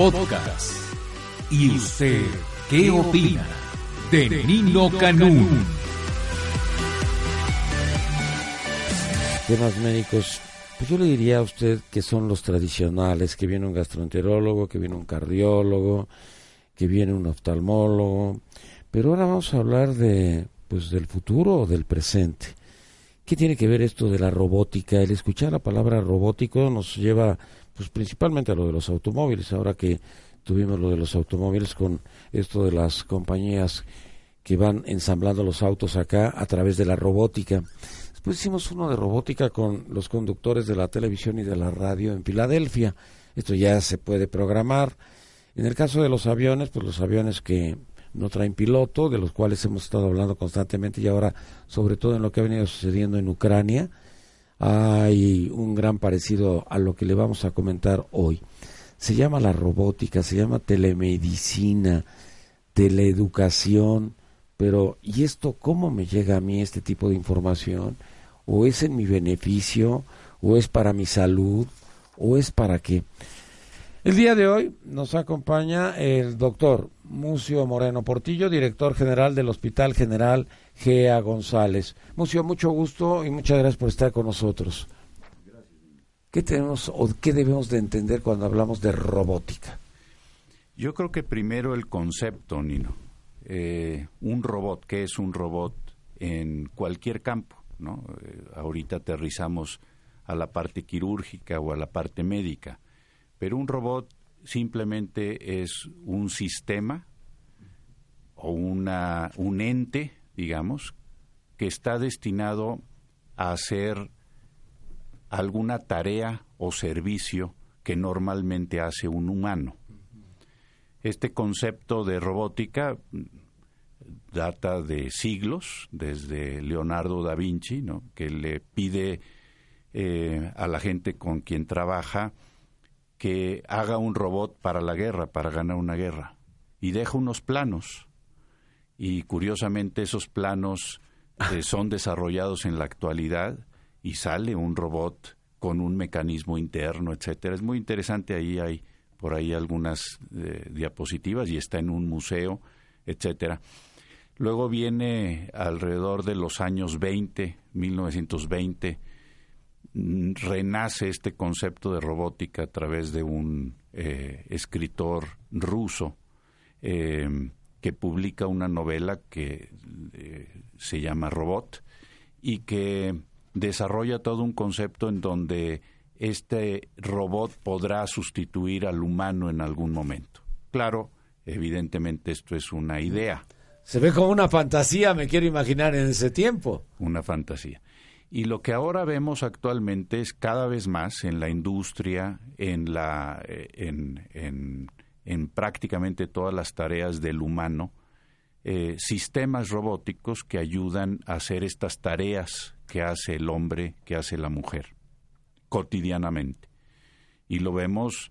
Podcast. ¿Y usted qué opina de Nino Canún? Temas médicos, pues yo le diría a usted que son los tradicionales, que viene un gastroenterólogo, que viene un cardiólogo, que viene un oftalmólogo, pero ahora vamos a hablar de pues del futuro o del presente. ¿Qué tiene que ver esto de la robótica? El escuchar la palabra robótico nos lleva pues principalmente lo de los automóviles, ahora que tuvimos lo de los automóviles con esto de las compañías que van ensamblando los autos acá a través de la robótica. Después hicimos uno de robótica con los conductores de la televisión y de la radio en Filadelfia. Esto ya se puede programar. En el caso de los aviones, pues los aviones que no traen piloto, de los cuales hemos estado hablando constantemente y ahora sobre todo en lo que ha venido sucediendo en Ucrania, hay un gran parecido a lo que le vamos a comentar hoy. Se llama la robótica, se llama telemedicina, teleeducación, pero ¿y esto cómo me llega a mí este tipo de información? ¿O es en mi beneficio? ¿O es para mi salud? ¿O es para qué? El día de hoy nos acompaña el doctor Mucio Moreno Portillo, director general del Hospital General Gea González. Mucio, mucho gusto y muchas gracias por estar con nosotros. ¿Qué tenemos o qué debemos de entender cuando hablamos de robótica? Yo creo que primero el concepto, Nino. Eh, un robot, ¿qué es un robot en cualquier campo? ¿no? Eh, ahorita aterrizamos a la parte quirúrgica o a la parte médica, pero un robot simplemente es un sistema o una, un ente digamos, que está destinado a hacer alguna tarea o servicio que normalmente hace un humano. Este concepto de robótica data de siglos, desde Leonardo da Vinci, ¿no? que le pide eh, a la gente con quien trabaja que haga un robot para la guerra, para ganar una guerra, y deja unos planos y curiosamente esos planos eh, son desarrollados en la actualidad y sale un robot con un mecanismo interno, etcétera. Es muy interesante, ahí hay por ahí algunas eh, diapositivas y está en un museo, etcétera. Luego viene alrededor de los años 20, 1920, mm, renace este concepto de robótica a través de un eh, escritor ruso, que publica una novela que eh, se llama Robot y que desarrolla todo un concepto en donde este robot podrá sustituir al humano en algún momento. Claro, evidentemente esto es una idea. Se ve como una fantasía, me quiero imaginar en ese tiempo. Una fantasía. Y lo que ahora vemos actualmente es cada vez más en la industria, en la eh, en en prácticamente todas las tareas del humano eh, sistemas robóticos que ayudan a hacer estas tareas que hace el hombre, que hace la mujer, cotidianamente. Y lo vemos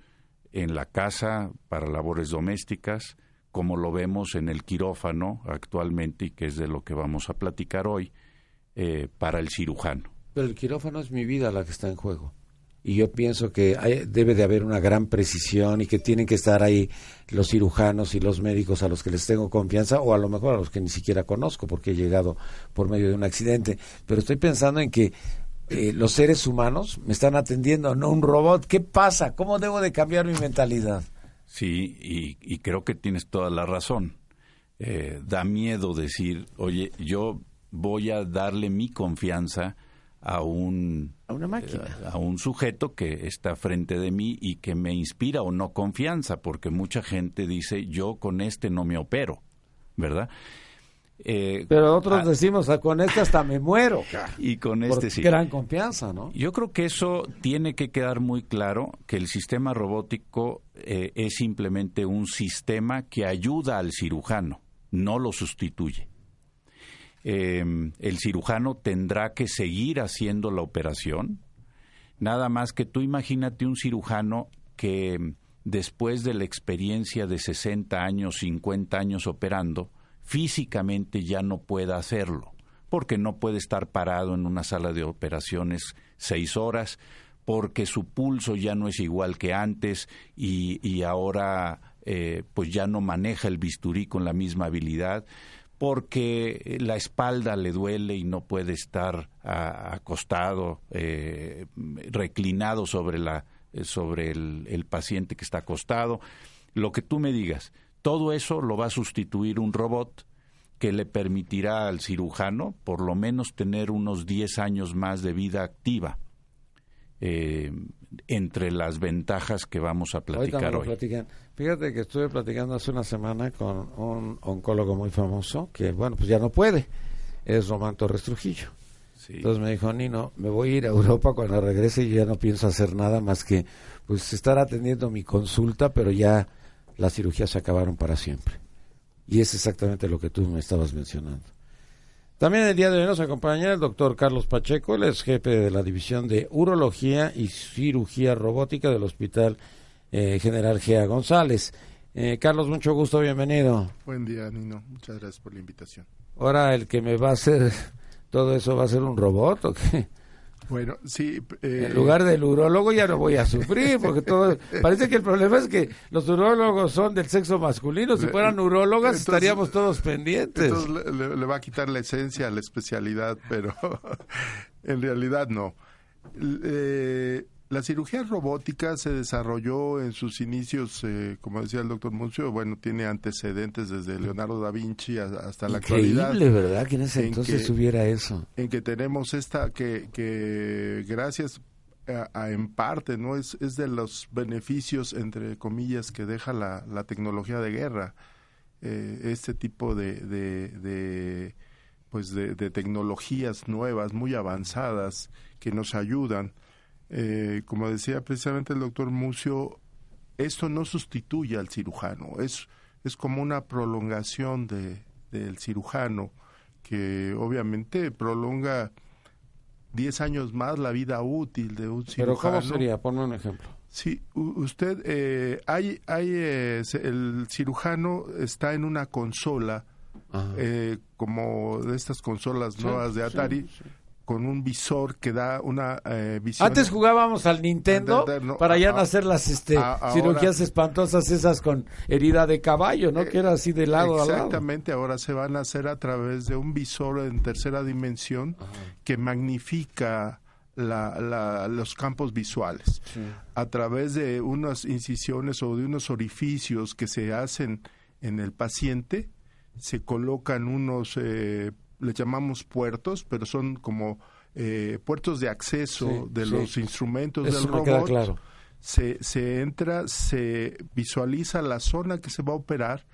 en la casa para labores domésticas, como lo vemos en el quirófano actualmente, y que es de lo que vamos a platicar hoy, eh, para el cirujano. Pero el quirófano es mi vida la que está en juego y yo pienso que debe de haber una gran precisión y que tienen que estar ahí los cirujanos y los médicos a los que les tengo confianza o a lo mejor a los que ni siquiera conozco porque he llegado por medio de un accidente. Pero estoy pensando en que eh, los seres humanos me están atendiendo, no un robot. ¿Qué pasa? ¿Cómo debo de cambiar mi mentalidad? Sí, y, creo que tienes toda la razón. Eh, da miedo decir, oye, yo voy a darle mi confianza a un a una máquina eh, a un sujeto que está frente de mí y que me inspira o no confianza porque mucha gente dice yo con este no me opero verdad Eh, Pero otros ah, decimos, "Ah, con este hasta me muero. cara". y con Por este sí. gran confianza, ¿no? Yo creo que eso tiene que quedar muy claro, que el sistema robótico eh, es simplemente un sistema que ayuda al cirujano, no lo sustituye. Eh, el cirujano tendrá que seguir haciendo la operación, nada más que tú imagínate un cirujano que mm, después de la experiencia de 60 años, 50 años operando, físicamente ya no pueda hacerlo, porque no puede estar parado en una sala de operaciones seis horas, porque su pulso ya no es igual que antes y, y ahora eh, pues ya no maneja el bisturí con la misma habilidad porque la espalda le duele y no puede estar acostado, eh, reclinado sobre, la, eh, sobre el, el paciente que está acostado. Lo que tú me digas, todo eso lo va a sustituir un robot que le permitirá al cirujano por lo menos tener unos 10 años más de vida activa. Eh, entre las ventajas que vamos a platicar hoy. Fíjate que estuve platicando hace una semana con un oncólogo muy famoso que, bueno, pues ya no puede. Es Román Torres Trujillo. Sí. Entonces me dijo, Nino, me voy a ir a Europa cuando regrese y ya no pienso hacer nada más que pues estar atendiendo mi consulta, pero ya las cirugías se acabaron para siempre. Y es exactamente lo que tú me estabas mencionando. También el día de hoy nos acompaña el doctor Carlos Pacheco, él es jefe de la División de Urología y Cirugía Robótica del Hospital eh, General Gea González. Eh, Carlos, mucho gusto, bienvenido. Buen día, Nino. Muchas gracias por la invitación. Ahora el que me va a hacer todo eso va a ser un robot o qué? Bueno, sí. eh, En lugar del urólogo ya no voy a sufrir, porque todo parece que el problema es que los urólogos son del sexo masculino. Si fueran urólogas Entonces- estaríamos todos pendientes. entonces le, le- va a quitar la esencia a la especialidad, pero en realidad no. Eh, la cirugía robótica se desarrolló en sus inicios, eh, como decía el doctor Muncio, bueno, tiene antecedentes desde Leonardo da Vinci hasta la actualidad. Increíble, ¿verdad? Que en ese en entonces que- hubiera eso. en que tenemos esta que, que gracias a, a en parte no es, es de los beneficios entre comillas que deja la, la tecnología de guerra eh, este tipo de, de, de, pues de, de tecnologías nuevas muy avanzadas que nos ayudan Eh, como decía precisamente el doctor Mucio esto no sustituye al cirujano es es como una prolongación de del cirujano que obviamente prolonga 10 años más la vida útil de un Pero cirujano. ¿cómo sería? Ponme un ejemplo. Sí, usted, eh, hay, hay, eh, el cirujano está en una consola, eh, como de estas consolas Sí, nuevas de sí, Atari, sí. Con un visor que da una eh, visión. Antes jugábamos al Nintendo De- de- no, para ya a- no hacer las este, a- ahora- cirugías espantosas esas con herida de caballo, ¿no? que era así de lado a lado. Exactamente, ahora se van a hacer a través de un visor en tercera dimensión que magnifica la- la- los campos visuales. A través de unas incisiones o de unos orificios que se hacen en el paciente, se colocan unos, eh, le llamamos puertos, pero son como eh, puertos de acceso Sí, de sí. los instrumentos Eso del robot claro. se, se entra, se visualiza la zona que se va a operar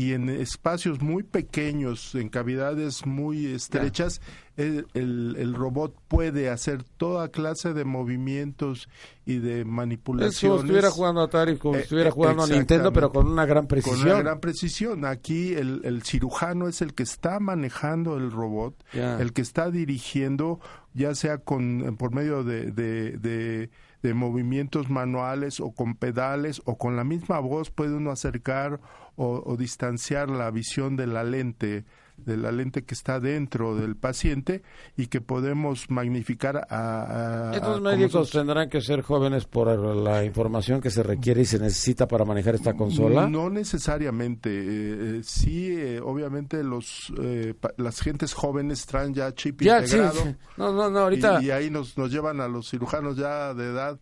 y en espacios muy pequeños, en cavidades muy estrechas, el, el- el robot puede hacer toda clase de movimientos y de Es como manipulaciones. si estuviera jugando Atari, como si Eh, estuviera eh, jugando a Nintendo, pero con una gran con precisión. una gran precisión. Aquí el, el cirujano es el que está manejando el robot, el que está dirigiendo, ya sea con por medio de, de, de- de movimientos manuales o con pedales o con la misma voz puede uno acercar o, o distanciar la visión de la lente de la lente que está dentro del paciente y que podemos magnificar a, a- Estos médicos tendrán que ser jóvenes por la información que se requiere y se necesita para manejar esta consola. No necesariamente. eh, eh, sí, eh, obviamente los eh, pa- las gentes jóvenes traen ya chip ya, sí. integrado. No, no, no, ahorita, Y, y ahí nos, nos llevan a los cirujanos ya de edad.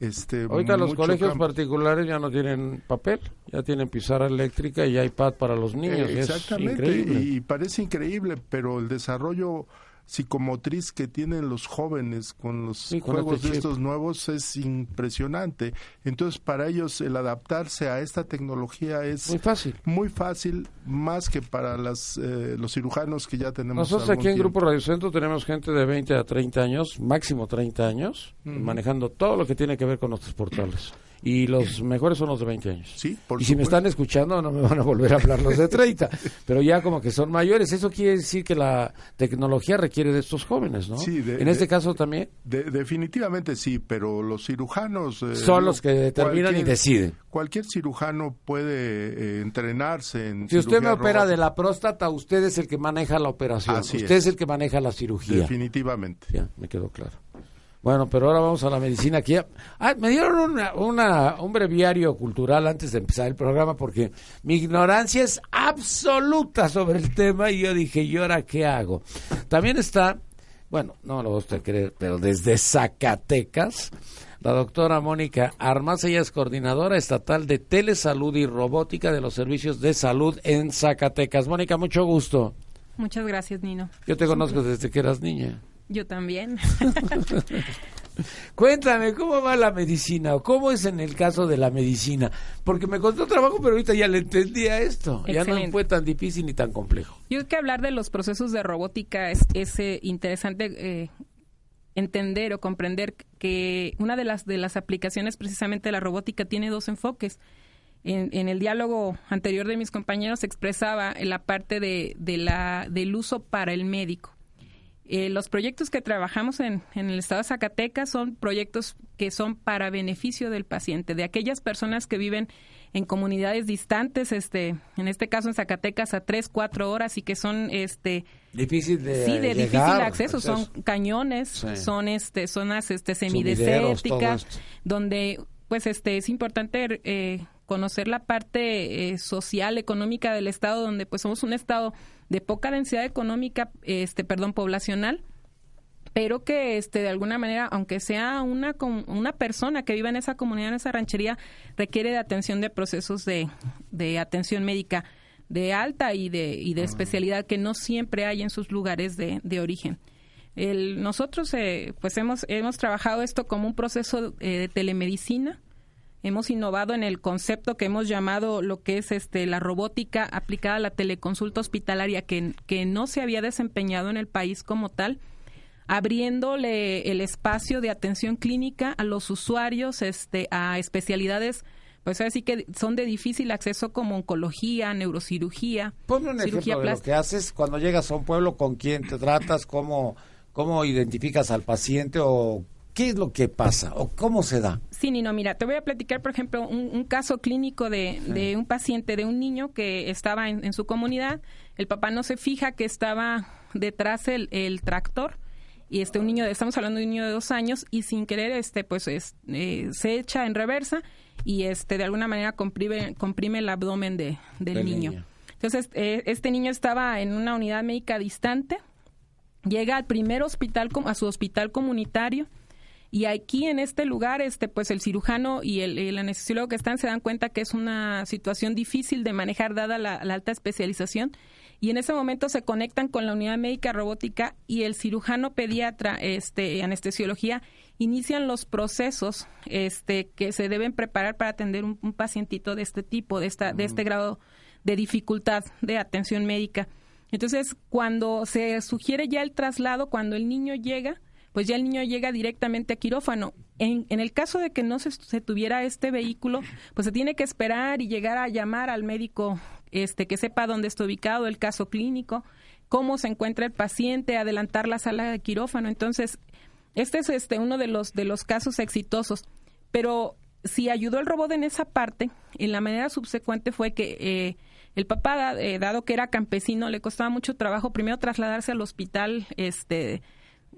Este, ahorita los colegios campo. particulares ya no tienen papel, ya tienen pizarra eléctrica y iPad para los niños. Eh, y es exactamente, increíble. y parece increíble, pero el desarrollo psicomotriz que tienen los jóvenes con los juegos este de estos nuevos es impresionante. Entonces, para ellos el adaptarse a esta tecnología es muy fácil, muy fácil más que para las, eh, los cirujanos que ya tenemos. Nosotros aquí en Grupo Radio Centro tenemos gente de 20 a 30 años, máximo 30 años, manejando todo lo que tiene que ver con nuestros portales y los mejores son los de 20 años. Sí, y si me están escuchando no me van a volver a hablar los de 30, pero ya como que son mayores. Eso quiere decir que la tecnología requiere de estos jóvenes, ¿no? Sí, en este caso también. definitivamente sí, pero los cirujanos... Eh, son los que determinan y deciden. Cualquier cirujano puede eh, entrenarse en... Si usted me opera de la próstata, usted es el que maneja la operación. usted es. el que maneja la cirugía. Definitivamente. Ya, me quedó claro. Bueno, pero ahora vamos a la medicina aquí. Ah, me dieron una, un breviario cultural antes de empezar el programa porque mi ignorancia es absoluta sobre el tema y yo dije, ¿y ahora qué hago? También está, bueno, no lo va a usted creer, pero desde Zacatecas, la doctora Mónica Armas, ella es coordinadora estatal de telesalud y robótica de los servicios de salud en Zacatecas. Mónica, mucho gusto. Muchas gracias, Nino. Yo te conozco desde que eras niña. Yo también. Cuéntame, ¿cómo va la medicina? ¿O cómo es en el caso de la medicina? Porque me costó trabajo, pero ahorita ya le entendía esto. Ya no fue tan difícil ni tan complejo. Yo creo que hablar de los procesos de robótica es, eh, interesante eh, entender o comprender que una de las, de las aplicaciones precisamente de la robótica tiene dos enfoques. En, el diálogo anterior de mis compañeros expresaba la parte de, de la, del uso para el médico eh, los proyectos que trabajamos en, el estado de Zacatecas son proyectos que son para beneficio del paciente, de aquellas personas que viven en comunidades distantes, este, en este caso en Zacatecas a tres, cuatro horas y que son, este, difícil de, sí, de difícil acceso, son cañones, son, este, zonas, este, semidesérticas, donde, pues, este, es importante eh, conocer la parte eh, social, económica del estado, donde, pues, somos un estado de poca densidad económica, este, perdón, poblacional, pero que este de alguna manera aunque sea una una persona que viva en esa comunidad en esa ranchería requiere de atención de procesos de, de atención médica de alta y de y de especialidad que no siempre hay en sus lugares de, de origen. El, nosotros eh, pues hemos hemos trabajado esto como un proceso eh, de telemedicina hemos innovado en el concepto que hemos llamado lo que es este la robótica aplicada a la teleconsulta hospitalaria que, que no se había desempeñado en el país como tal abriéndole el espacio de atención clínica a los usuarios este a especialidades pues así que son de difícil acceso como oncología, neurocirugía. Ponme un ejemplo de lo que haces cuando llegas a un pueblo, con quién te tratas, cómo, cómo identificas al paciente o ¿Qué es lo que pasa o cómo se da? Sí, Nino, mira, te voy a platicar, por ejemplo, un, caso clínico de, un paciente, de un niño que estaba en, su comunidad. El papá no se fija que estaba detrás el, el tractor y este un niño, estamos hablando de un niño de dos años y sin querer, este, pues eh, se echa en reversa y este de alguna manera comprime, comprime el abdomen de, del, niño. Entonces, eh, este niño estaba en una unidad médica distante, llega al primer hospital, a su hospital comunitario y aquí en este lugar, este, pues el cirujano y el, anestesiólogo que están se dan cuenta que es una situación difícil de manejar dada la, alta especialización. Y en ese momento se conectan con la unidad médica robótica y el cirujano pediatra, este, anestesiología, inician los procesos este, que se deben preparar para atender un, pacientito de este tipo, de, esta, de este grado de dificultad de atención médica. Entonces, cuando se sugiere ya el traslado, cuando el niño llega, pues ya el niño llega directamente a quirófano. En, en el caso de que no se, tuviera este vehículo, pues se tiene que esperar y llegar a llamar al médico este que sepa dónde está ubicado el caso clínico, cómo se encuentra el paciente, adelantar la sala de quirófano. Entonces, este es este uno de los de los casos exitosos. Pero si ayudó el robot en esa parte, en la manera subsecuente fue que eh, el papá, eh, dado que era campesino, le costaba mucho trabajo primero trasladarse al hospital este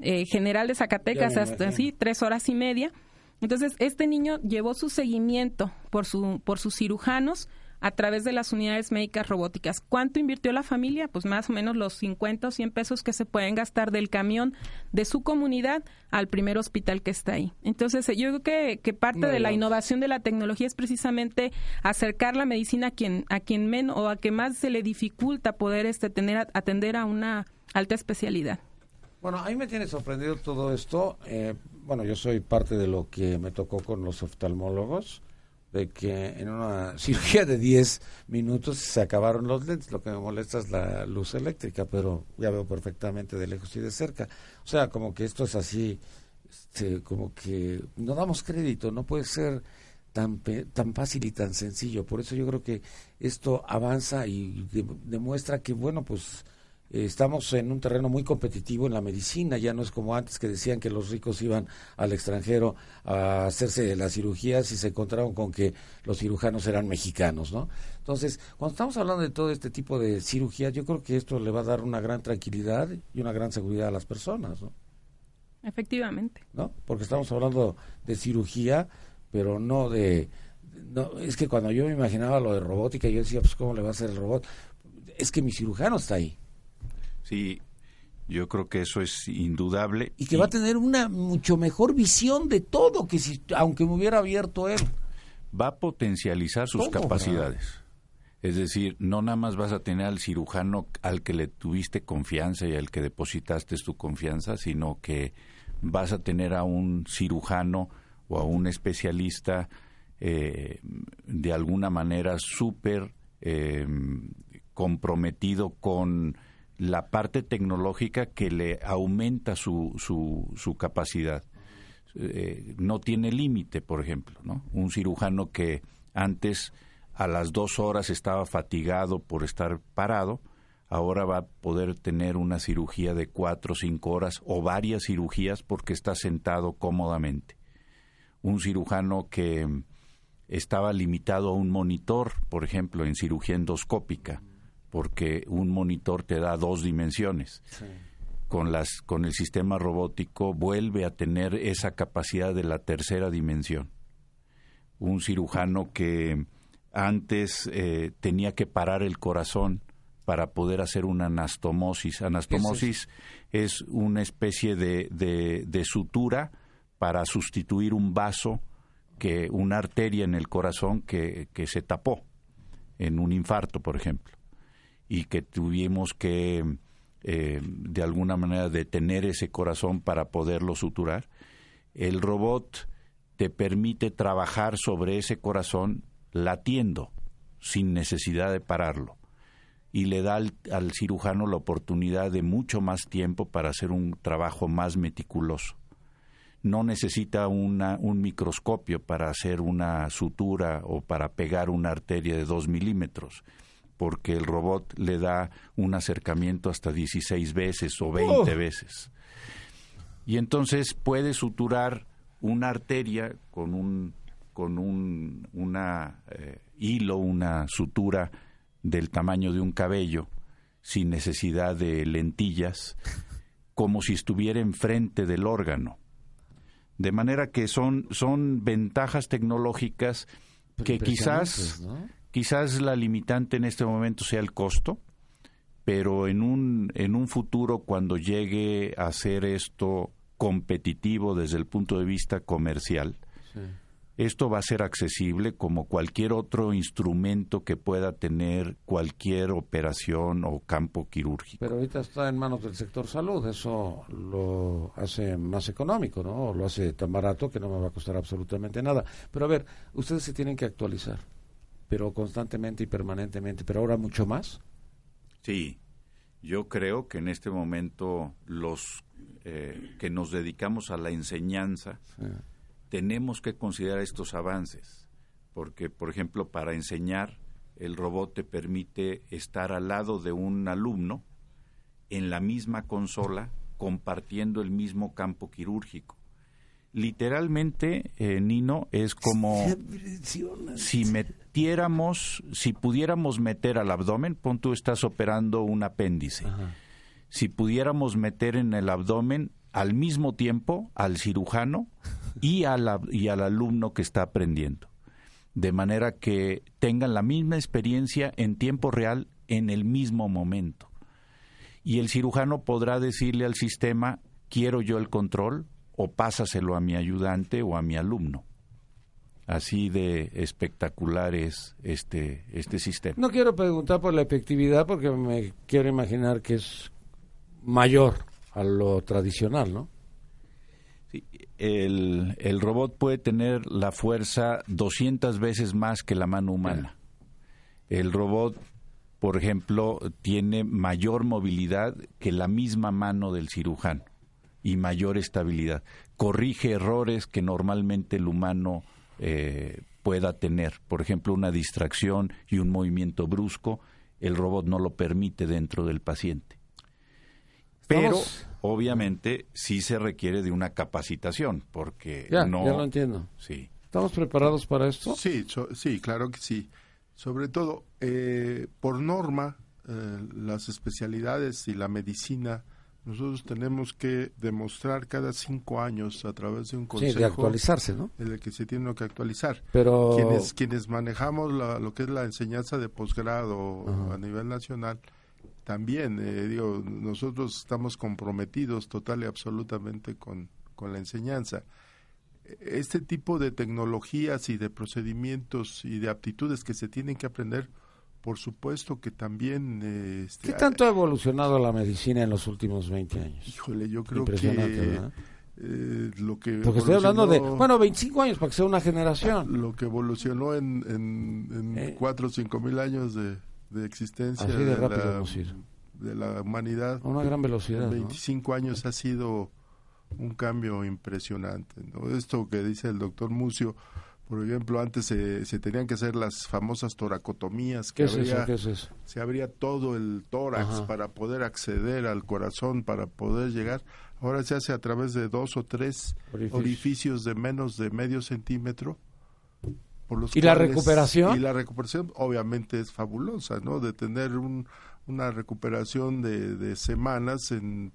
eh, general de Zacatecas hasta así tres horas y media. Entonces, este niño llevó su seguimiento por, su, por sus cirujanos a través de las unidades médicas robóticas. ¿Cuánto invirtió la familia? Pues más o menos los 50 o 100 pesos que se pueden gastar del camión de su comunidad al primer hospital que está ahí. Entonces, yo creo que, que parte de la innovación de la tecnología es precisamente acercar la medicina a quien, a quien menos o a que más se le dificulta poder este, tener, atender a una alta especialidad. Bueno, a mí me tiene sorprendido todo esto. Eh, bueno, yo soy parte de lo que me tocó con los oftalmólogos, de que en una cirugía de 10 minutos se acabaron los lentes. Lo que me molesta es la luz eléctrica, pero ya veo perfectamente de lejos y de cerca. O sea, como que esto es así, este, como que no damos crédito, no puede ser tan, tan fácil y tan sencillo. Por eso yo creo que esto avanza y demuestra que, bueno, pues estamos en un terreno muy competitivo en la medicina, ya no es como antes que decían que los ricos iban al extranjero a hacerse las cirugías y se encontraron con que los cirujanos eran mexicanos, ¿no? Entonces, cuando estamos hablando de todo este tipo de cirugías, yo creo que esto le va a dar una gran tranquilidad y una gran seguridad a las personas, ¿no? Efectivamente. ¿No? Porque estamos hablando de cirugía, pero no de... No, es que cuando yo me imaginaba lo de robótica, yo decía, pues, ¿cómo le va a hacer el robot? Es que mi cirujano está ahí. Sí, yo creo que eso es indudable. Y que va a tener una mucho mejor visión de todo que si, aunque me hubiera abierto él. Va a potencializar sus capacidades. Es decir, no nada más vas a tener al cirujano al que le tuviste confianza y al que depositaste tu confianza, sino que vas a tener a un cirujano o a un especialista eh, de alguna manera súper eh, comprometido con la parte tecnológica que le aumenta su, su, capacidad. Eh, no tiene límite, por ejemplo, ¿no? Un cirujano que antes a las dos horas estaba fatigado por estar parado, ahora va a poder tener una cirugía de cuatro o cinco horas o varias cirugías porque está sentado cómodamente. Un cirujano que estaba limitado a un monitor, por ejemplo, en cirugía endoscópica, porque un monitor te da dos dimensiones. Con, las, con el sistema robótico vuelve a tener esa capacidad de la tercera dimensión. Un cirujano que antes eh, tenía que parar el corazón para poder hacer una anastomosis. Anastomosis es, una especie de, de, sutura para sustituir un vaso, que una arteria en el corazón que, que se tapó en un infarto, por ejemplo y que tuvimos que eh, de alguna manera detener ese corazón para poderlo suturar. El robot te permite trabajar sobre ese corazón latiendo sin necesidad de pararlo y le da al, al, cirujano la oportunidad de mucho más tiempo para hacer un trabajo más meticuloso. No necesita una, un microscopio para hacer una sutura o para pegar una arteria de dos milímetros porque el robot le da un acercamiento hasta 16 veces o 20 veces. Y entonces puede suturar una arteria con un con un una, eh, hilo, una sutura del tamaño de un cabello, sin necesidad de lentillas, como si estuviera enfrente del órgano. De manera que son, son ventajas tecnológicas que quizás Quizás la limitante en este momento sea el costo, pero en un, en un futuro cuando llegue a ser esto competitivo desde el punto de vista comercial, esto va a ser accesible como cualquier otro instrumento que pueda tener cualquier operación o campo quirúrgico. Pero ahorita está en manos del sector salud, eso lo hace más económico, ¿no? Lo hace tan barato que no me va a costar absolutamente nada. Pero a ver, ustedes se tienen que actualizar pero constantemente y permanentemente, pero ahora mucho más. Sí, yo creo que en este momento los eh, que nos dedicamos a la enseñanza tenemos que considerar estos avances, porque por ejemplo para enseñar el robot te permite estar al lado de un alumno en la misma consola compartiendo el mismo campo quirúrgico literalmente, eh, Nino, es como si metiéramos, si pudiéramos meter al abdomen, pon tú estás operando un apéndice, si pudiéramos meter en el abdomen al mismo tiempo al cirujano y, y al alumno que está aprendiendo, de manera que tengan la misma experiencia en tiempo real en el mismo momento. Y el cirujano podrá decirle al sistema, quiero yo el control, o pásaselo a mi ayudante o a mi alumno. Así de espectacular es este, este sistema. No quiero preguntar por la efectividad porque me quiero imaginar que es mayor a lo tradicional, ¿no? Sí, el, el, robot puede tener la fuerza 200 veces más que la mano humana. El robot, por ejemplo, tiene mayor movilidad que la misma mano del cirujano y mayor estabilidad. Corrige errores que normalmente el humano eh, pueda tener. Por ejemplo, una distracción y un movimiento brusco, el robot no lo permite dentro del paciente. Pero obviamente sí se requiere de una capacitación, porque ya, no. Ya lo entiendo. Sí. ¿Estamos preparados para esto? Sí, sí, claro que sí. Sobre todo, eh, por norma, eh, las especialidades y la medicina, nosotros tenemos que demostrar cada cinco años a través de un consejo. Sí, de actualizarse, ¿no? En el que se tiene que actualizar. Pero. Quienes, quienes manejamos lo que es la enseñanza de posgrado a nivel nacional, también, eh, digo, nosotros estamos comprometidos total y absolutamente con, con la enseñanza. Este tipo de tecnologías y de procedimientos y de aptitudes que se tienen que aprender, por supuesto que también... Eh, este, ¿Qué tanto ha evolucionado la medicina en los últimos 20 años? Híjole, yo creo que... ¿verdad? Eh, lo que Porque estoy hablando de, bueno, 25 años para que sea una generación. Lo que evolucionó en, en, en 4 o 5 mil años de, de existencia Así de, de, rápido la, de la humanidad. A una gran velocidad. En 25 ¿no? años ha sido un cambio impresionante. ¿no? Esto que dice el doctor Mucio, por ejemplo, antes se, se tenían que hacer las famosas toracotomías. Que ¿Qué, es es? Se abría todo el tórax Ajá. para poder acceder al corazón, para poder llegar. Ahora se hace a través de dos o tres Orificios. orificios de menos de medio centímetro. Por los ¿Y la recuperación? Y la recuperación obviamente es fabulosa, ¿no? De tener un, una recuperación de, de semanas en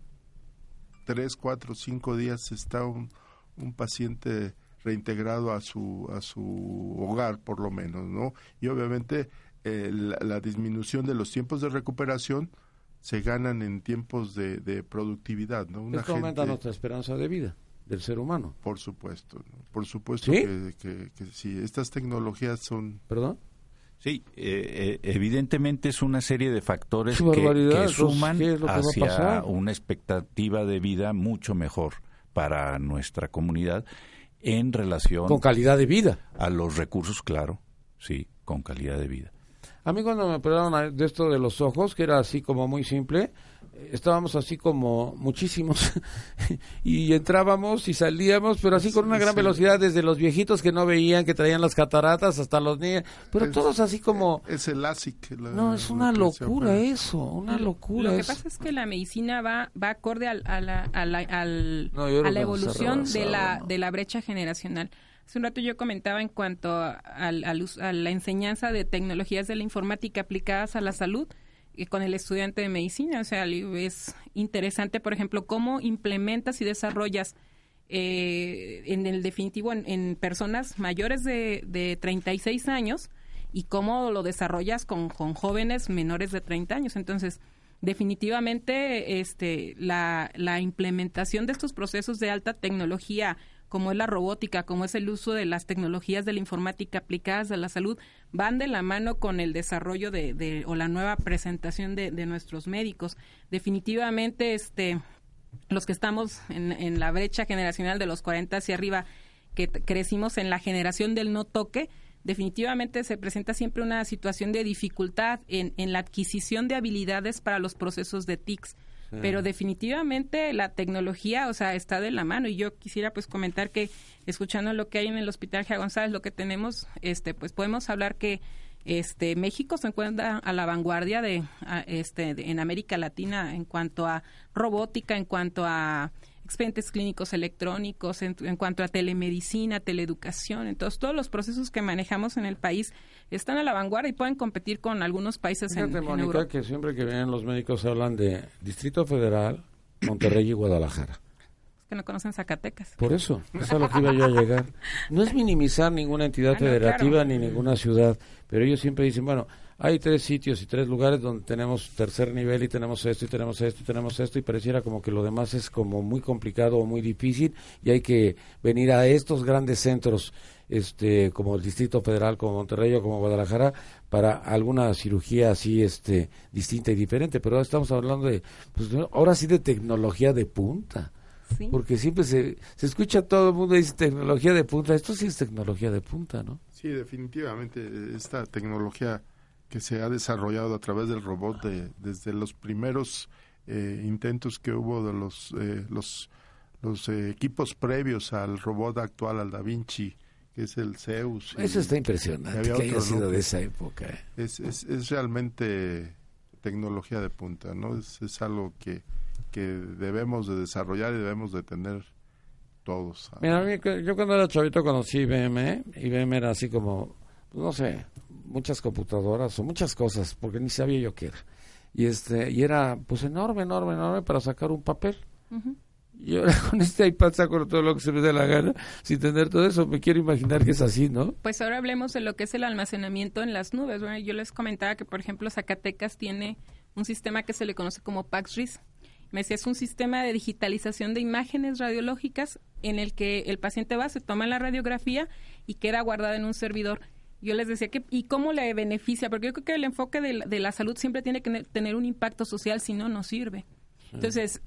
tres, cuatro, cinco días está un, un paciente reintegrado a su a su hogar por lo menos, ¿no? Y obviamente eh, la, la disminución de los tiempos de recuperación se ganan en tiempos de, de productividad, ¿no? Una Esto aumenta gente- nuestra esperanza de vida del ser humano. por supuesto, ¿no? por supuesto ¿Sí? que, que, que sí, estas tecnologías son ¿Perdón? Sí, eh, eh, evidentemente es una serie de factores que, suman ¿qué es lo que va a hacia una expectativa de vida mucho mejor para nuestra comunidad en relación Con calidad de vida. a los recursos, claro, sí, con calidad de vida. A mí cuando me operaron de esto de los ojos, que era así como muy simple, eh, estábamos así como muchísimos y entrábamos y salíamos, pero así con una gran Sí. velocidad desde los viejitos que no veían, que traían las cataratas, hasta los niños, pero Es- todos así como... es el ASIC. la- No, es una locura eso, una locura. Lo que pasa es que la medicina va, va acorde al- a la, a la, al- No, a la evolución de la, de la brecha generacional. Hace un rato yo comentaba en cuanto a, us- a la enseñanza de tecnologías de la informática aplicadas a la salud eh, con el estudiante de medicina. O sea, es interesante, por ejemplo, cómo implementas y desarrollas eh, en el definitivo en, en personas mayores de, de 36 años y cómo lo desarrollas con, con jóvenes menores de 30 años. Entonces, definitivamente este, la, la implementación de estos procesos de alta tecnología, como es la robótica, como es el uso de las tecnologías de la informática aplicadas a la salud, van de la mano con el desarrollo de, de- o la nueva presentación de, de nuestros médicos. Definitivamente, este, los que estamos en, la brecha generacional de los 40 hacia arriba, que crecimos en la generación del no toque, definitivamente se presenta siempre una situación de dificultad en, en la adquisición de habilidades para los procesos de TICS. Pero definitivamente la tecnología, o sea, está de la mano. Y yo quisiera pues comentar que escuchando lo que hay en el Hospital Gia González, lo que tenemos, este, pues podemos hablar que este México se encuentra a la vanguardia de a- este de- en América Latina en cuanto a robótica, en cuanto a expedientes clínicos electrónicos, en, en cuanto a telemedicina, teleeducación, entonces todos los procesos que manejamos en el país están a la vanguardia y pueden competir con algunos países en, Fíjate, en Mónica, Europa. que siempre que vienen los médicos hablan de Distrito Federal, Monterrey y Guadalajara. que no conocen Zacatecas. Por eso, eso es a lo que iba yo a llegar. No es minimizar ninguna entidad Ah, no, federativa claro. ni ninguna ciudad, pero ellos siempre dicen, bueno, hay tres sitios y tres lugares donde tenemos tercer nivel y tenemos esto y tenemos esto y tenemos esto y pareciera como que lo demás es como muy complicado o muy difícil y hay que venir a estos grandes centros este como el Distrito Federal, como Monterrey o como Guadalajara, para alguna cirugía así este distinta y diferente, pero ahora estamos hablando de, pues, ahora sí de tecnología de punta. Porque siempre se, se escucha todo el mundo dice tecnología de punta. Esto sí es tecnología de punta, ¿no? Sí, definitivamente. Esta tecnología que se ha desarrollado a través del robot de, desde los primeros eh, intentos que hubo de los, eh, los, los eh, equipos previos al robot actual, al Da Vinci, que es el Zeus. Eso está impresionante, que haya sido de esa época. Es, es, es realmente tecnología de punta, ¿no? Es, es algo que que debemos de desarrollar y debemos de tener todos. Mira, yo cuando era chavito conocí IBM, IBM era así como, pues, no sé, muchas computadoras o muchas cosas, porque ni sabía yo qué era. Y este y era pues enorme, enorme, enorme para sacar un papel. Y ahora con este iPad saco todo lo que se me dé la gana, sin tener todo eso. Me quiero imaginar que es así, ¿no? Pues ahora hablemos de lo que es el almacenamiento en las nubes. Bueno, yo les comentaba que, por ejemplo, Zacatecas tiene un sistema que se le conoce como PAX-RIS, me decía, es un sistema de digitalización de imágenes radiológicas en el que el paciente va, se toma la radiografía y queda guardada en un servidor. Yo les decía que, ¿y cómo le beneficia? Porque yo creo que el enfoque de, la salud siempre tiene que tener un impacto social, si no, no sirve. Entonces,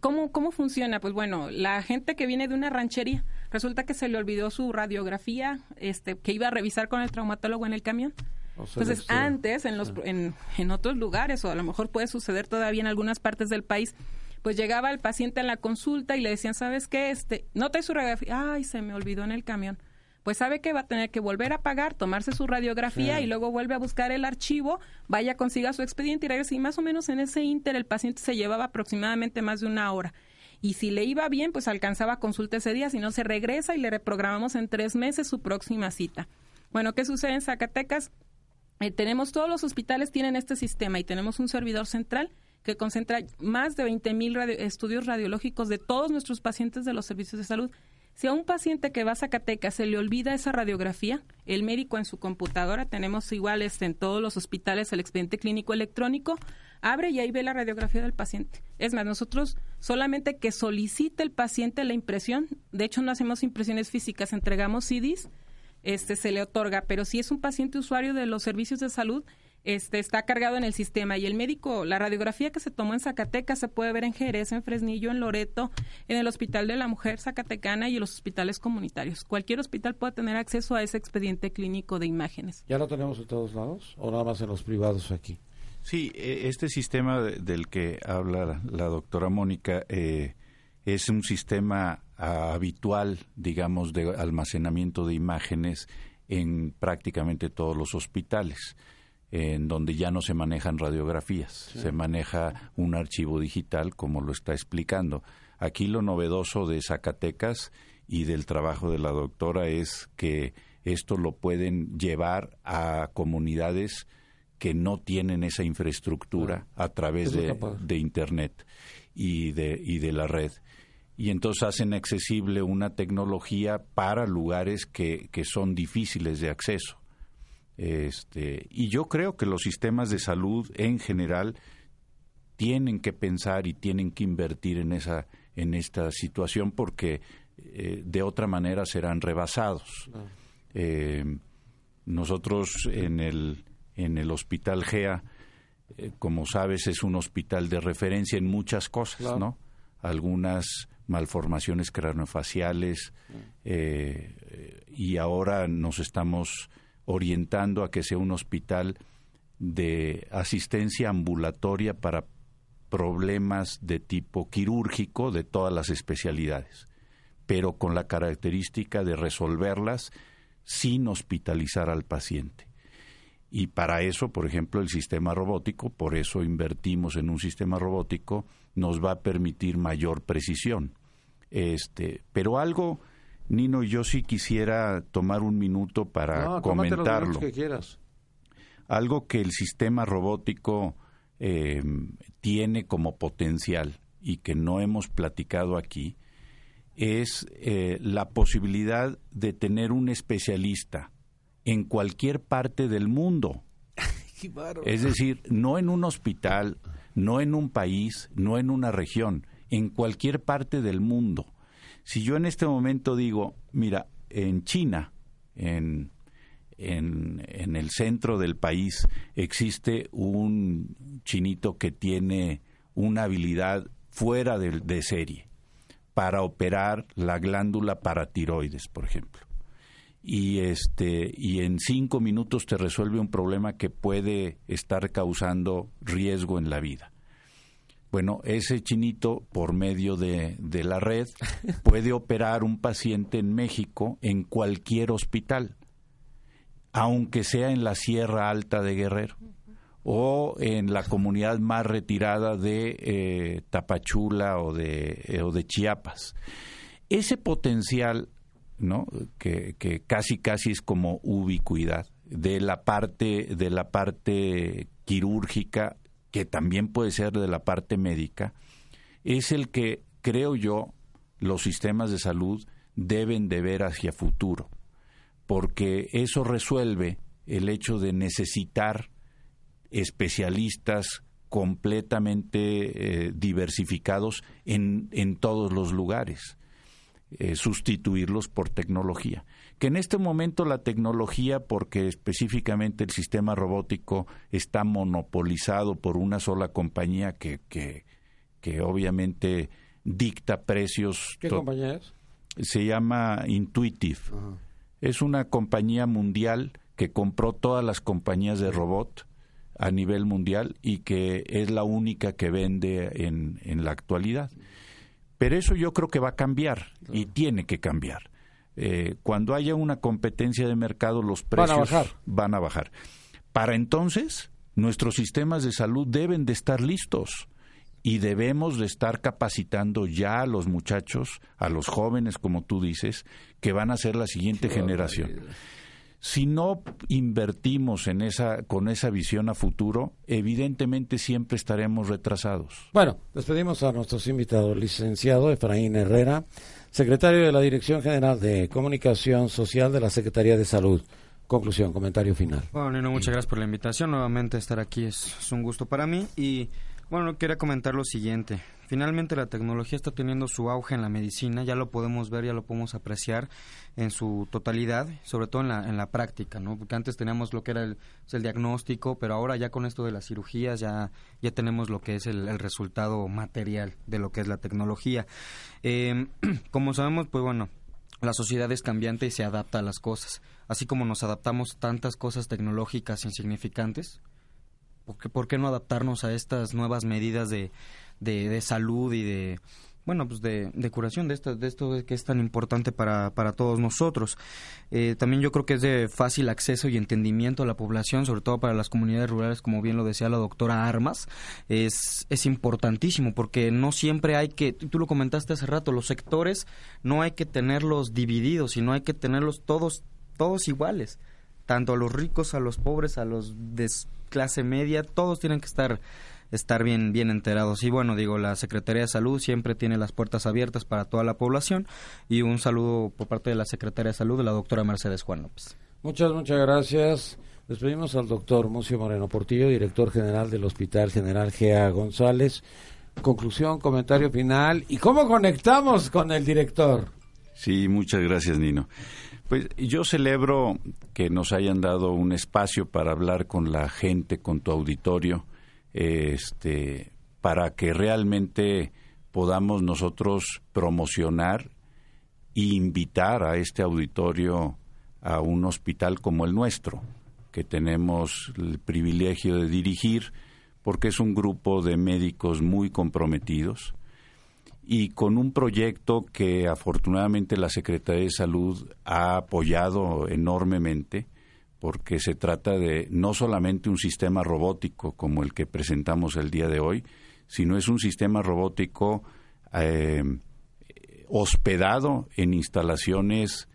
¿cómo, ¿cómo funciona? Pues bueno, la gente que viene de una ranchería, resulta que se le olvidó su radiografía, este, que iba a revisar con el traumatólogo en el camión entonces, antes, en, los, en, en otros lugares, o a lo mejor puede suceder todavía en algunas partes del país, pues llegaba el paciente a la consulta y le decían, ¿sabes qué? Este, nota su radiografía. Ay, se me olvidó en el camión. Pues sabe que va a tener que volver a pagar, tomarse su radiografía y luego vuelve a buscar el archivo, vaya, consiga su expediente y regrese. Y más o menos en ese inter el paciente se llevaba aproximadamente más de una hora. Y si le iba bien, pues alcanzaba consulta ese día, si no se regresa y le reprogramamos en tres meses su próxima cita. Bueno, ¿qué sucede en Zacatecas? Eh, tenemos todos los hospitales tienen este sistema y tenemos un servidor central que concentra más de 20 mil estudios radiológicos de todos nuestros pacientes de los servicios de salud. Si a un paciente que va a Zacatecas se le olvida esa radiografía, el médico en su computadora, tenemos igual este, en todos los hospitales el expediente clínico electrónico, abre y ahí ve la radiografía del paciente. Es más, nosotros solamente que solicite el paciente la impresión, de hecho no hacemos impresiones físicas, entregamos CDs este se le otorga, pero si es un paciente usuario de los servicios de salud, este está cargado en el sistema y el médico, la radiografía que se tomó en Zacatecas se puede ver en Jerez, en Fresnillo, en Loreto, en el Hospital de la Mujer Zacatecana y en los hospitales comunitarios. Cualquier hospital puede tener acceso a ese expediente clínico de imágenes. ¿Ya lo tenemos en todos lados o nada más en los privados aquí? Sí, e, este sistema del que habla la doctora Mónica eh, es un sistema habitual, digamos, de almacenamiento de imágenes en prácticamente todos los hospitales, en donde ya no se manejan radiografías, se maneja un archivo digital, como lo está explicando. Aquí lo novedoso de Zacatecas y del trabajo de la doctora es que esto lo pueden llevar a comunidades que no tienen esa infraestructura a través de, de Internet y de, y de la red y entonces hacen accesible una tecnología para lugares que, que son difíciles de acceso. Este, y yo creo que los sistemas de salud en general tienen que pensar y tienen que invertir en esa en esta situación porque eh, de otra manera serán rebasados. Eh, nosotros en el en el hospital GEA, eh, como sabes, es un hospital de referencia en muchas cosas, ¿no? Algunas malformaciones craneofaciales eh, y ahora nos estamos orientando a que sea un hospital de asistencia ambulatoria para problemas de tipo quirúrgico de todas las especialidades, pero con la característica de resolverlas sin hospitalizar al paciente. Y para eso, por ejemplo, el sistema robótico, por eso invertimos en un sistema robótico, nos va a permitir mayor precisión. Este, pero algo, Nino, yo sí quisiera tomar un minuto para comentarlo. Que quieras. Algo que el sistema robótico em, tiene como potencial y que no hemos platicado aquí es eh, la posibilidad de tener un especialista en cualquier parte del mundo. es decir, no en un hospital, no en un país, no en una región, en cualquier parte del mundo. Si yo en este momento digo, mira, en China, en, en, en, el centro del país, existe un chinito que tiene una habilidad fuera de, de serie para operar la glándula paratiroides, por ejemplo. Y, este, y en cinco minutos te resuelve un problema que puede estar causando riesgo en la vida. Bueno, ese chinito, por medio de, de la red, puede operar un paciente en México en cualquier hospital, aunque sea en la Sierra Alta de Guerrero o en la comunidad más retirada de eh, Tapachula o de, eh, o de Chiapas. Ese potencial, ¿no? Que, que, casi casi es como ubicuidad de la parte de la parte quirúrgica que también puede ser de la parte médica, es el que creo yo los sistemas de salud deben de ver hacia futuro, porque eso resuelve el hecho de necesitar especialistas completamente eh, diversificados en, en, todos los lugares, eh, sustituirlos por tecnología. Que en este momento la tecnología, porque específicamente el sistema robótico está monopolizado por una sola compañía que, que, que obviamente dicta precios. ¿Qué compañía es? Se llama Intuitive. Es una compañía mundial que compró todas las compañías de robot a nivel mundial y que es la única que vende en, en la actualidad. Pero eso yo creo que va a cambiar y tiene que cambiar. Eh, cuando haya una competencia de mercado, los precios van a, bajar. van a bajar. Para entonces, nuestros sistemas de salud deben de estar listos y debemos de estar capacitando ya a los muchachos, a los jóvenes, como tú dices, que van a ser la siguiente generación. Si no invertimos en esa, con esa visión a futuro, evidentemente siempre estaremos retrasados. Bueno, despedimos a nuestros invitados, licenciado Efraín Herrera, secretario de la Dirección General de Comunicación Social de la Secretaría de Salud. Conclusión, comentario final. Bueno, Nino, muchas gracias por la invitación. Nuevamente estar aquí es, es un gusto para mí. Y bueno, quería comentar lo siguiente. Finalmente la tecnología está teniendo su auge en la medicina, ya lo podemos ver, ya lo podemos apreciar en su totalidad, sobre todo en la, en la práctica, ¿no? Porque antes teníamos lo que era el, el diagnóstico, pero ahora ya con esto de las cirugías ya, ya tenemos lo que es el, resultado material de lo que es la tecnología. Eh, como sabemos, pues bueno, la sociedad es cambiante y se adapta a las cosas. Así como nos adaptamos tantas cosas tecnológicas insignificantes, ¿por qué, por qué no adaptarnos a estas nuevas medidas de de, de salud y de bueno, pues de, de, curación de esto, de esto que es tan importante para, para todos nosotros. Eh, también yo creo que es de fácil acceso y entendimiento a la población, sobre todo para las comunidades rurales, como bien lo decía la doctora Armas, es, es importantísimo porque no siempre hay que, tú lo comentaste hace rato, los sectores no hay que tenerlos divididos, sino hay que tenerlos todos, todos iguales, tanto a los ricos, a los pobres, a los de clase media, todos tienen que estar estar bien, bien enterados. Y bueno, digo, la Secretaría de Salud siempre tiene las puertas abiertas para toda la población y un saludo por parte de la Secretaria de Salud, de la doctora Mercedes Juan López. Muchas, muchas gracias. Despedimos al doctor Mucio Moreno Portillo, director general del Hospital General G.A. González. Conclusión, comentario final. ¿Y cómo conectamos con el director? Sí, muchas gracias, Nino. Pues yo celebro que nos hayan dado un espacio para hablar con la gente, con tu auditorio este, para que realmente podamos nosotros promocionar e invitar a este auditorio a un hospital como el nuestro, que tenemos el privilegio de dirigir, porque es un grupo de médicos muy comprometidos y con un proyecto que afortunadamente la Secretaría de Salud ha apoyado enormemente porque se trata de no solamente un sistema robótico como el que presentamos el día de hoy, sino es un sistema robótico eh, hospedado en instalaciones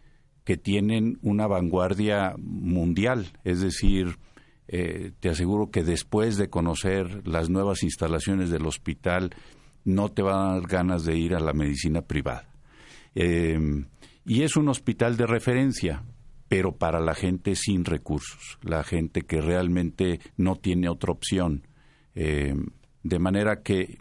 que tienen una vanguardia mundial, es decir, eh, te aseguro que después de conocer las nuevas instalaciones del hospital, no te van a dar ganas de ir a la medicina privada. Eh, y es un hospital de referencia, pero para la gente sin recursos, la gente que realmente no tiene otra opción. Eh, de manera que,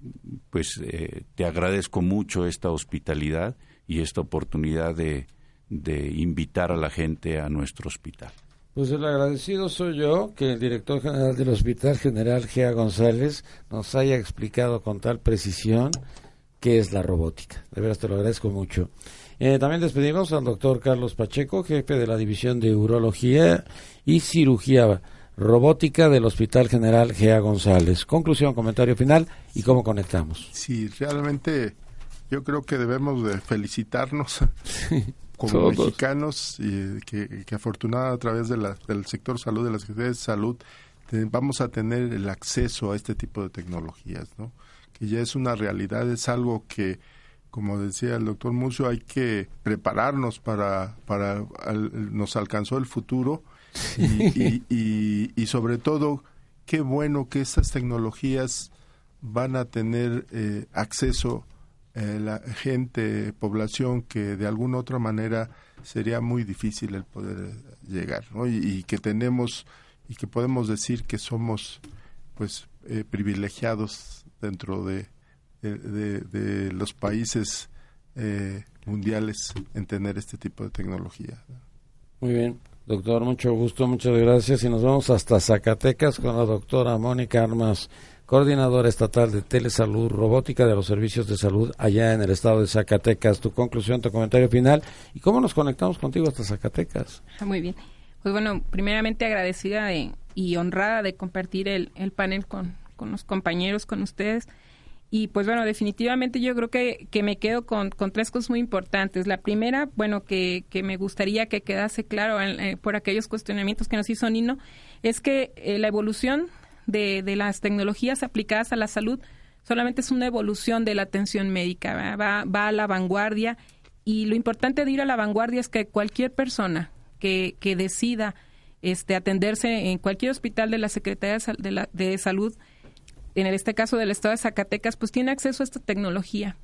pues, eh, te agradezco mucho esta hospitalidad y esta oportunidad de, invitar a la gente a nuestro hospital. Pues el agradecido soy yo que el director general del Hospital General Gea González nos haya explicado con tal precisión qué es la robótica. De veras te lo agradezco mucho. Eh, también despedimos al doctor Carlos Pacheco, jefe de la División de Urología y Cirugía Robótica del Hospital General Gea González. Conclusión, comentario final y cómo conectamos. Sí, realmente yo creo que debemos de felicitarnos como mexicanos y que, que afortunadamente a través de la, del sector salud, de las secretarías de salud, vamos a tener el acceso a este tipo de tecnologías, ¿no? Que ya es una realidad, es algo que, como decía el doctor Mucio, hay que prepararnos para, para nos alcanzó el futuro y, y, y, sobre todo, qué bueno que estas tecnologías van a tener eh, acceso eh, la gente, población que de alguna otra manera sería muy difícil el poder llegar, ¿no? y, que tenemos y que podemos decir que somos pues eh, privilegiados dentro de, de, los países eh, mundiales en tener este tipo de tecnología. Muy bien, doctor, mucho gusto, muchas gracias y nos vamos hasta Zacatecas con la doctora Mónica Armas coordinadora estatal de telesalud robótica de los servicios de salud allá en el estado de Zacatecas. Tu conclusión, tu comentario final y cómo nos conectamos contigo hasta Zacatecas. Muy bien. Pues bueno, primeramente agradecida y honrada de compartir el, panel con, los compañeros, con ustedes. Y pues bueno, definitivamente yo creo que, que me quedo con, tres cosas muy importantes. La primera, bueno, que, que me gustaría que quedase claro eh, por aquellos cuestionamientos que nos hizo Nino, es que eh, la evolución de, las tecnologías aplicadas a la salud solamente es una evolución de la atención médica, va, va a la vanguardia y lo importante de ir a la vanguardia es que cualquier persona que, que decida este, atenderse en cualquier hospital de la Secretaría de, la, de Salud, en este caso del Estado de Zacatecas, pues tiene acceso a esta tecnología.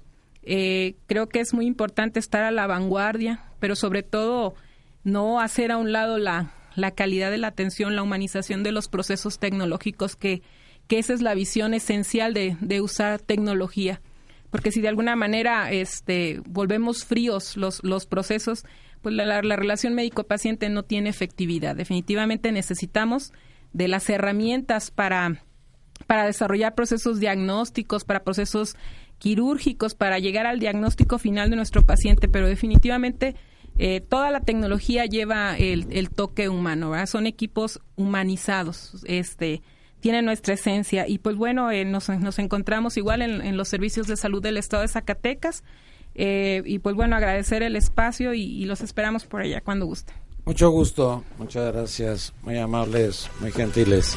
Eh, creo que es muy importante estar a la vanguardia, pero sobre todo no hacer a un lado la, la calidad de la atención, la humanización de los procesos tecnológicos, que, que esa es la visión esencial de, de usar tecnología. Porque si de alguna manera este, volvemos fríos los, los procesos, pues la, la relación médico-paciente no tiene efectividad. Definitivamente necesitamos de las herramientas para, para desarrollar procesos diagnósticos, para procesos quirúrgicos, para llegar al diagnóstico final de nuestro paciente, pero definitivamente eh, toda la tecnología lleva el, toque humano. Son equipos humanizados, este, tienen nuestra esencia y pues bueno, eh, nos, encontramos igual en, los servicios de salud del estado de Zacatecas eh, y pues bueno, agradecer el espacio y, los esperamos por allá cuando guste. Mucho gusto, muchas gracias, muy amables, muy gentiles.